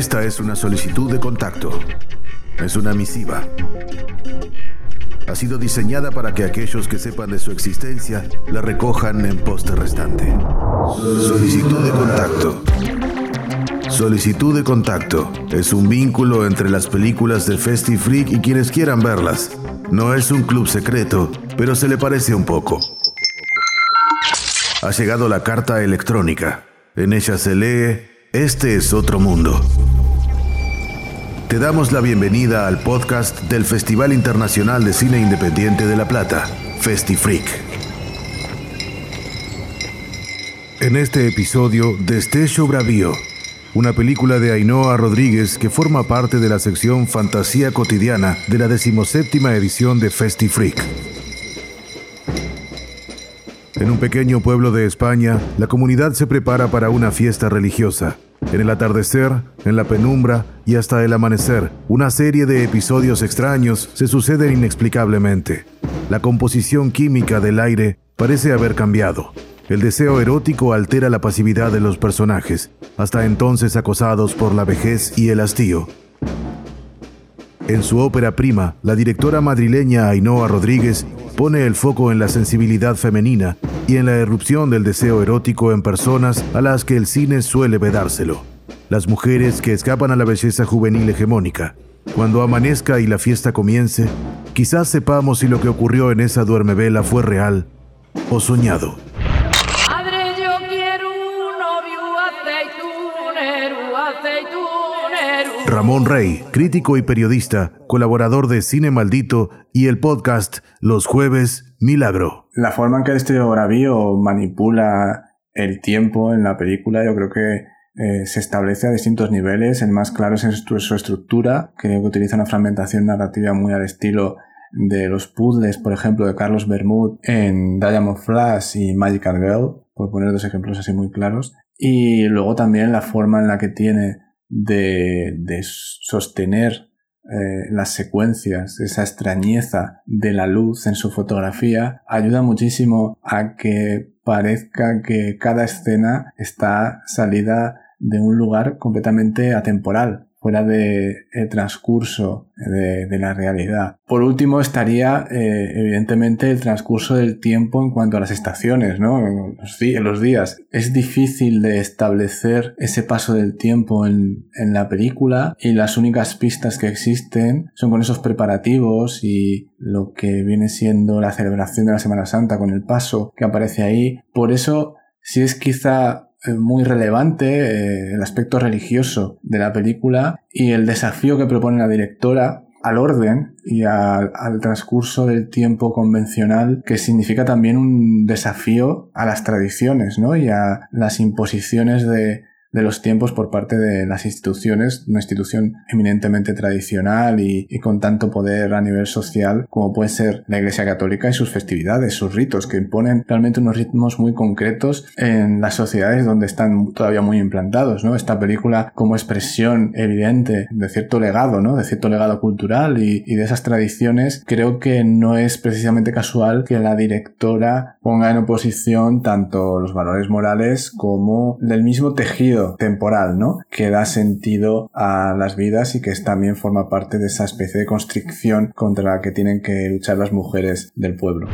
Esta es una solicitud de contacto. Es una misiva. Ha sido diseñada para que aquellos que sepan de su existencia la recojan en poste restante. Solicitud de contacto. Solicitud de contacto. Es un vínculo entre las películas de Festi Freak y quienes quieran verlas. No es un club secreto, pero se le parece un poco. Ha llegado la carta electrónica. En ella se lee, este es otro mundo. Te damos la bienvenida al podcast del Festival Internacional de Cine Independiente de La Plata, FestiFreak. En este episodio, Destello Bravío, una película de Ainhoa Rodríguez que forma parte de la sección Fantasía Cotidiana de la decimoséptima edición de FestiFreak. En un pequeño pueblo de España, la comunidad se prepara para una fiesta religiosa. En el atardecer, en la penumbra y hasta el amanecer, una serie de episodios extraños se suceden inexplicablemente. La composición química del aire parece haber cambiado. El deseo erótico altera la pasividad de los personajes, hasta entonces acosados por la vejez y el hastío. En su ópera prima, la directora madrileña Ainhoa Rodríguez pone el foco en la sensibilidad femenina y en la erupción del deseo erótico en personas a las que el cine suele vedárselo. Las mujeres que escapan a la belleza juvenil hegemónica. Cuando amanezca y la fiesta comience, quizás sepamos si lo que ocurrió en esa duermevela fue real o soñado. Ramón Rey, crítico y periodista, colaborador de Cine Maldito y el podcast Los Jueves Milagro. La forma en que este Bravío manipula el tiempo en la película, yo creo que eh, se establece a distintos niveles. El más claro es su, estructura. Que utiliza una fragmentación narrativa muy al estilo de los puzzles, por ejemplo, de Carlos Bermud en Diamond Flash y Magical Girl, por poner dos ejemplos así muy claros. Y luego también la forma en la que tiene de, de sostener eh, las secuencias, esa extrañeza de la luz en su fotografía, ayuda muchísimo a que parezca que cada escena está salida de un lugar completamente atemporal, fuera del transcurso de, de, la realidad. Por último estaría eh, evidentemente el transcurso del tiempo en cuanto a las estaciones, ¿no? Los, los, días. Es difícil de establecer ese paso del tiempo en, en la película y las únicas pistas que existen son con esos preparativos y lo que viene siendo la celebración de la Semana Santa con el paso que aparece ahí. Por eso, si es quizá muy relevante eh, el aspecto religioso de la película y el desafío que propone la directora al orden y al, transcurso del tiempo convencional, que significa también un desafío a las tradiciones, ¿no? Y a las imposiciones de, de los tiempos por parte de las instituciones, una institución eminentemente tradicional y, con tanto poder a nivel social como puede ser la Iglesia Católica y sus festividades, sus ritos, que imponen realmente unos ritmos muy concretos en las sociedades donde están todavía muy implantados, ¿no? Esta película como expresión evidente de cierto legado, ¿no? De cierto legado cultural y, y de esas tradiciones, creo que no es precisamente casual que la directora ponga en oposición tanto los valores morales como del mismo tejido temporal, ¿no? Que da sentido a las vidas y que también forma parte de esa especie de constricción contra la que tienen que luchar las mujeres del pueblo.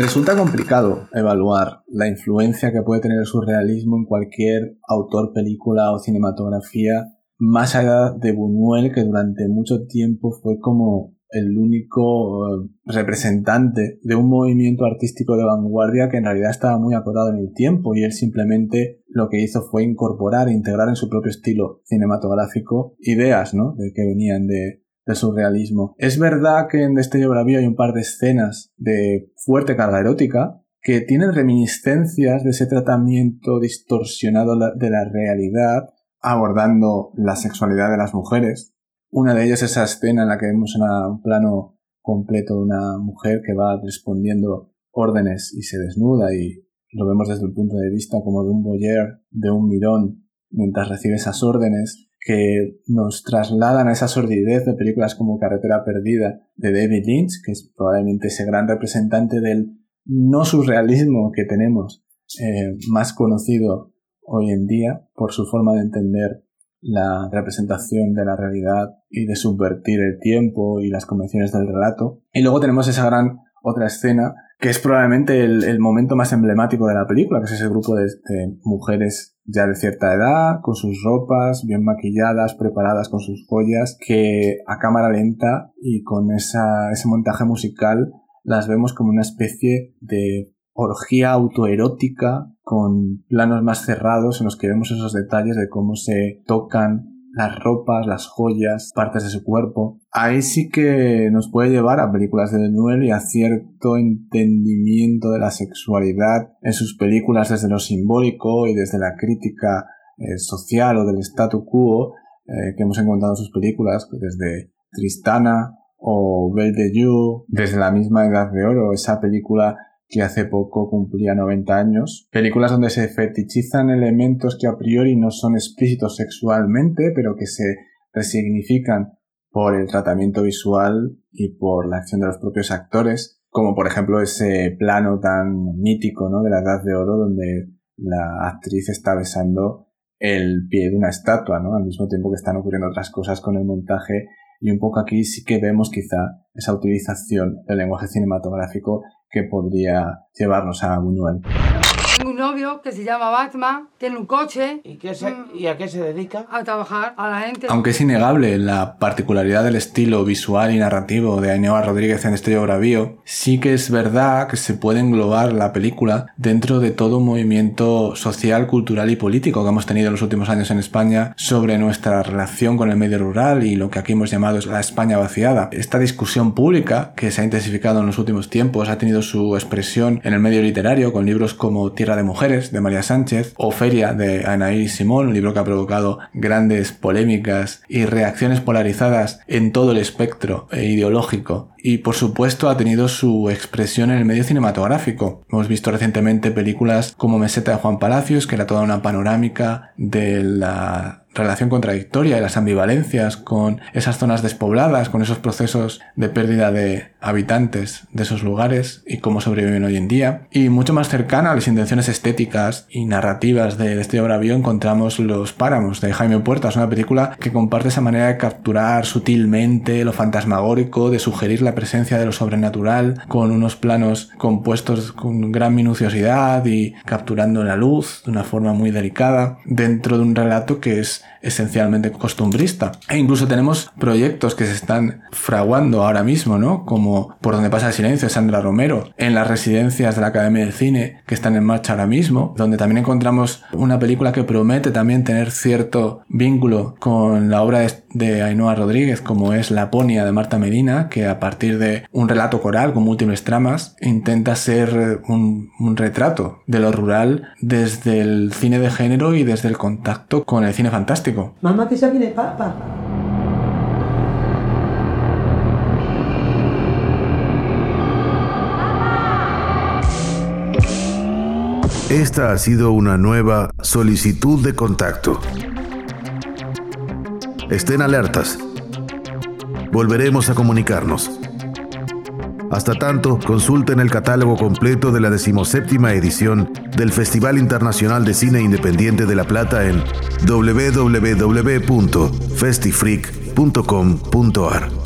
Resulta complicado evaluar la influencia que puede tener el surrealismo en cualquier autor, película o cinematografía, más allá de Buñuel, que durante mucho tiempo fue como el único representante de un movimiento artístico de vanguardia que en realidad estaba muy acotado en el tiempo y él simplemente lo que hizo fue incorporar e integrar en su propio estilo cinematográfico ideas, ¿no? De que venían de, surrealismo. Es verdad que en Destello Bravío hay un par de escenas de fuerte carga erótica que tienen reminiscencias de ese tratamiento distorsionado de la realidad abordando la sexualidad de las mujeres, una de ellas es esa escena en la que vemos una, un plano completo de una mujer que va respondiendo órdenes y se desnuda y lo vemos desde el punto de vista como de un boyer, de un mirón, mientras recibe esas órdenes que nos trasladan a esa sordidez de películas como Carretera Perdida de David Lynch, que es probablemente ese gran representante del no surrealismo que tenemos eh, más conocido hoy en día por su forma de entender la representación de la realidad y de subvertir el tiempo y las convenciones del relato. Y luego tenemos esa gran otra escena que es probablemente el, momento más emblemático de la película, que es ese grupo de, mujeres ya de cierta edad, con sus ropas bien maquilladas, preparadas con sus joyas, que a cámara lenta y con esa, ese montaje musical las vemos como una especie de orgía autoerótica con planos más cerrados en los que vemos esos detalles de cómo se tocan las ropas, las joyas, partes de su cuerpo. Ahí sí que nos puede llevar a películas de Denuel y a cierto entendimiento de la sexualidad en sus películas desde lo simbólico y desde la crítica eh, social o del statu quo eh, que hemos encontrado en sus películas, desde Tristana o Belle de You, desde la misma Edad de Oro, esa película que hace poco cumplía 90 años. Películas donde se fetichizan elementos que a priori no son explícitos sexualmente, pero que se resignifican por el tratamiento visual y por la acción de los propios actores, como por ejemplo ese plano tan mítico ¿no? de la Edad de Oro donde la actriz está besando el pie de una estatua, ¿no? al mismo tiempo que están ocurriendo otras cosas con el montaje y un poco aquí sí que vemos quizá esa utilización del lenguaje cinematográfico que podría llevarnos a Buñuel. Novio que se llama Batman, tiene un coche. ¿Y, qué se, ¿Y a qué se dedica? A trabajar, a la gente. Aunque es innegable la particularidad del estilo visual y narrativo de Ainhoa Rodríguez en Estrella Bravío, sí que es verdad que se puede englobar la película dentro de todo un movimiento social, cultural y político que hemos tenido en los últimos años en España sobre nuestra relación con el medio rural y lo que aquí hemos llamado la España vaciada. Esta discusión pública que se ha intensificado en los últimos tiempos ha tenido su expresión en el medio literario con libros como Tierra de Mujeres de María Sánchez o Feria de Anaí Simón, un libro que ha provocado grandes polémicas y reacciones polarizadas en todo el espectro ideológico y por supuesto ha tenido su expresión en el medio cinematográfico. Hemos visto recientemente películas como Meseta de Juan Palacios, que era toda una panorámica de la relación contradictoria y las ambivalencias con esas zonas despobladas, con esos procesos de pérdida de habitantes de esos lugares y cómo sobreviven hoy en día. Y mucho más cercana a las intenciones estéticas y narrativas de este obra bio encontramos Los Páramos de Jaime Puertas, una película que comparte esa manera de capturar sutilmente lo fantasmagórico, de sugerir la presencia de lo sobrenatural con unos planos compuestos con gran minuciosidad y capturando la luz de una forma muy delicada dentro de un relato que es esencialmente costumbrista. E incluso tenemos proyectos que se están fraguando ahora mismo, ¿no? Como Por donde pasa el silencio Sandra Romero, en las residencias de la Academia de Cine que están en marcha ahora mismo, donde también encontramos una película que promete también tener cierto vínculo con la obra de Ainhoa Rodríguez, como es La Ponia de Marta Medina, que a partir de un relato coral con múltiples tramas intenta ser un, un retrato de lo rural desde el cine de género y desde el contacto con el cine fantástico Mamá, que ya viene papa. Esta ha sido una nueva solicitud de contacto. Estén alertas. Volveremos a comunicarnos. Hasta tanto, consulten el catálogo completo de la decimoséptima edición del Festival Internacional de Cine Independiente de La Plata en www.festifreak.com.ar.